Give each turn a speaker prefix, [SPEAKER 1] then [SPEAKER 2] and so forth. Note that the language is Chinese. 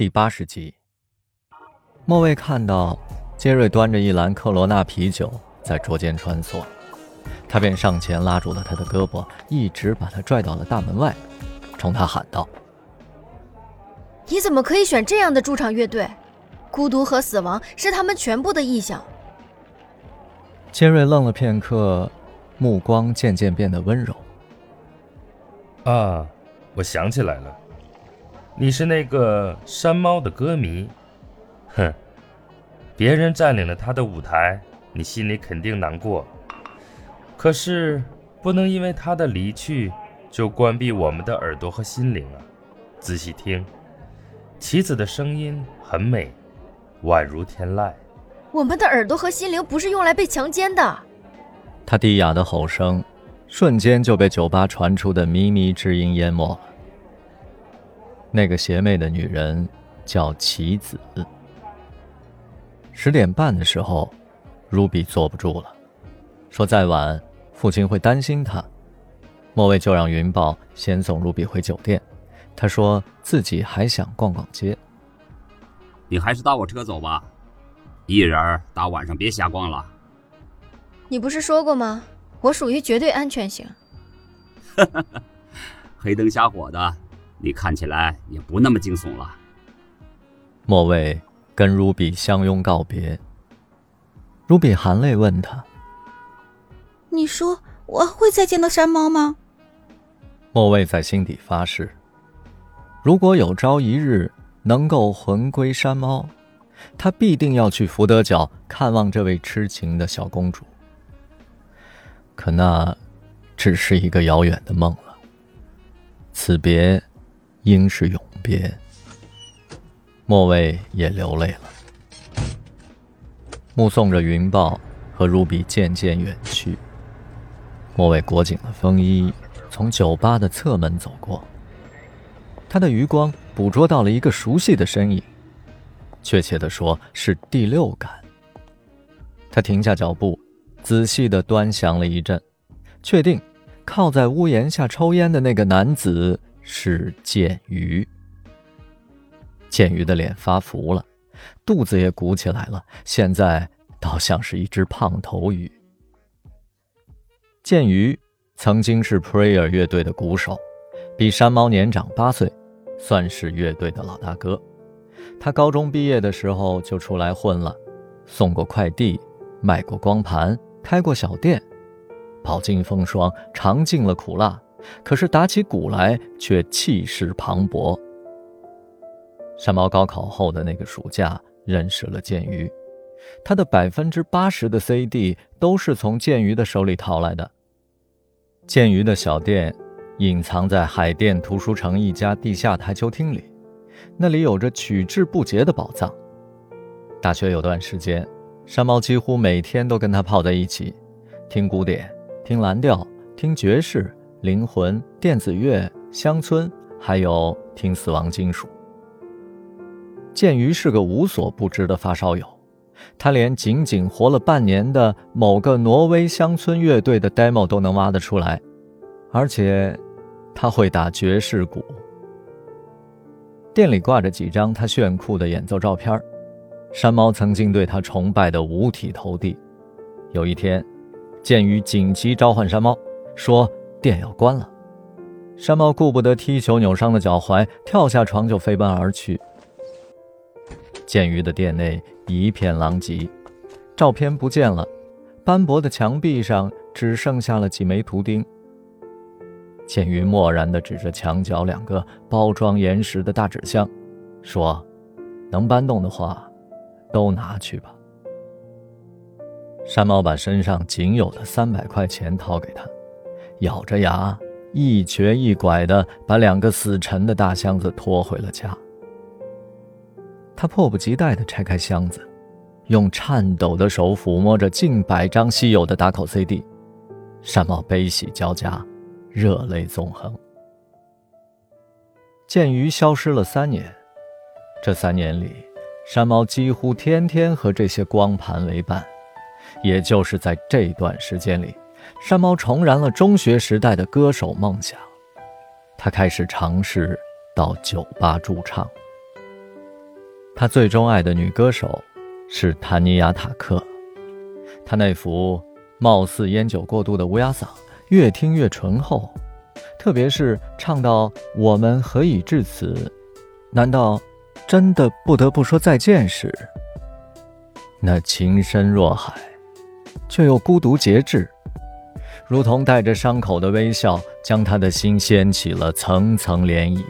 [SPEAKER 1] 第八十集，莫卫看到杰瑞端着一篮克罗纳啤酒在桌间穿梭，他便上前拉住了他的胳膊，一直把他拽到了大门外，冲他喊道：“
[SPEAKER 2] 你怎么可以选这样的驻场乐队？孤独和死亡是他们全部的意象。”
[SPEAKER 1] 杰瑞愣了片刻，目光渐渐变得温柔。
[SPEAKER 3] “啊，我想起来了。”你是那个山猫的歌迷，哼！别人占领了他的舞台，你心里肯定难过。可是不能因为他的离去就关闭我们的耳朵和心灵啊！仔细听，棋子的声音很美，宛如天籁。
[SPEAKER 2] 我们的耳朵和心灵不是用来被强奸的。
[SPEAKER 1] 他低哑的吼声，瞬间就被酒吧传出的靡靡之音淹没了。那个邪魅的女人叫棋子。十点半的时候，Ruby 坐不住了，说再晚父亲会担心她。莫卫就让云豹先送 Ruby 回酒店，他说自己还想逛逛街。
[SPEAKER 4] 你还是搭我车走吧，一人大晚上别瞎逛了。
[SPEAKER 2] 你不是说过吗？我属于绝对安全型。
[SPEAKER 4] 哈哈哈黑灯瞎火的。你看起来也不那么惊悚了。
[SPEAKER 1] 莫卫跟 Ruby 相拥告别。Ruby 含泪问他：“
[SPEAKER 5] 你说我会再见到山猫吗？”
[SPEAKER 1] 莫卫在心底发誓：如果有朝一日能够魂归山猫，他必定要去福德角看望这位痴情的小公主。可那只是一个遥远的梦了。此别。应是永别，莫卫也流泪了，目送着云豹和 Ruby 渐渐远去。莫卫裹紧了风衣，从酒吧的侧门走过。他的余光捕捉到了一个熟悉的身影，确切的说是第六感。他停下脚步，仔细的端详了一阵，确定靠在屋檐下抽烟的那个男子。是剑鱼。剑鱼的脸发福了，肚子也鼓起来了，现在倒像是一只胖头鱼。剑鱼曾经是 Prayer 乐队的鼓手，比山猫年长八岁，算是乐队的老大哥。他高中毕业的时候就出来混了，送过快递，卖过光盘，开过小店，饱经风霜，尝尽了苦辣。可是打起鼓来却气势磅礴。山猫高考后的那个暑假认识了剑鱼，他的百分之八十的 CD 都是从剑鱼的手里淘来的。剑鱼的小店隐藏在海淀图书城一家地下台球厅里，那里有着取之不竭的宝藏。大学有段时间，山猫几乎每天都跟他泡在一起，听古典，听蓝调，听爵士。灵魂、电子乐、乡村，还有听死亡金属。剑鱼是个无所不知的发烧友，他连仅仅活了半年的某个挪威乡村乐队的 demo 都能挖得出来，而且他会打爵士鼓。店里挂着几张他炫酷的演奏照片，山猫曾经对他崇拜的五体投地。有一天，剑鱼紧急召唤山猫，说。店要关了，山猫顾不得踢球扭伤的脚踝，跳下床就飞奔而去。剑鱼的店内一片狼藉，照片不见了，斑驳的墙壁上只剩下了几枚图钉。剑鱼漠然地指着墙角两个包装岩石的大纸箱，说：“能搬动的话，都拿去吧。”山猫把身上仅有的三百块钱掏给他。咬着牙，一瘸一拐地把两个死沉的大箱子拖回了家。他迫不及待地拆开箱子，用颤抖的手抚摸着近百张稀有的打口 CD。山猫悲喜交加，热泪纵横。剑鱼消失了三年，这三年里，山猫几乎天天和这些光盘为伴。也就是在这段时间里。山猫重燃了中学时代的歌手梦想，他开始尝试到酒吧驻唱。他最钟爱的女歌手是谭尼亚·塔克，她那副貌似烟酒过度的乌鸦嗓，越听越醇厚，特别是唱到“我们何以至此”，难道真的不得不说再见时，那情深若海，却又孤独节制，如同带着伤口的微笑，将他的心掀起了层层涟漪。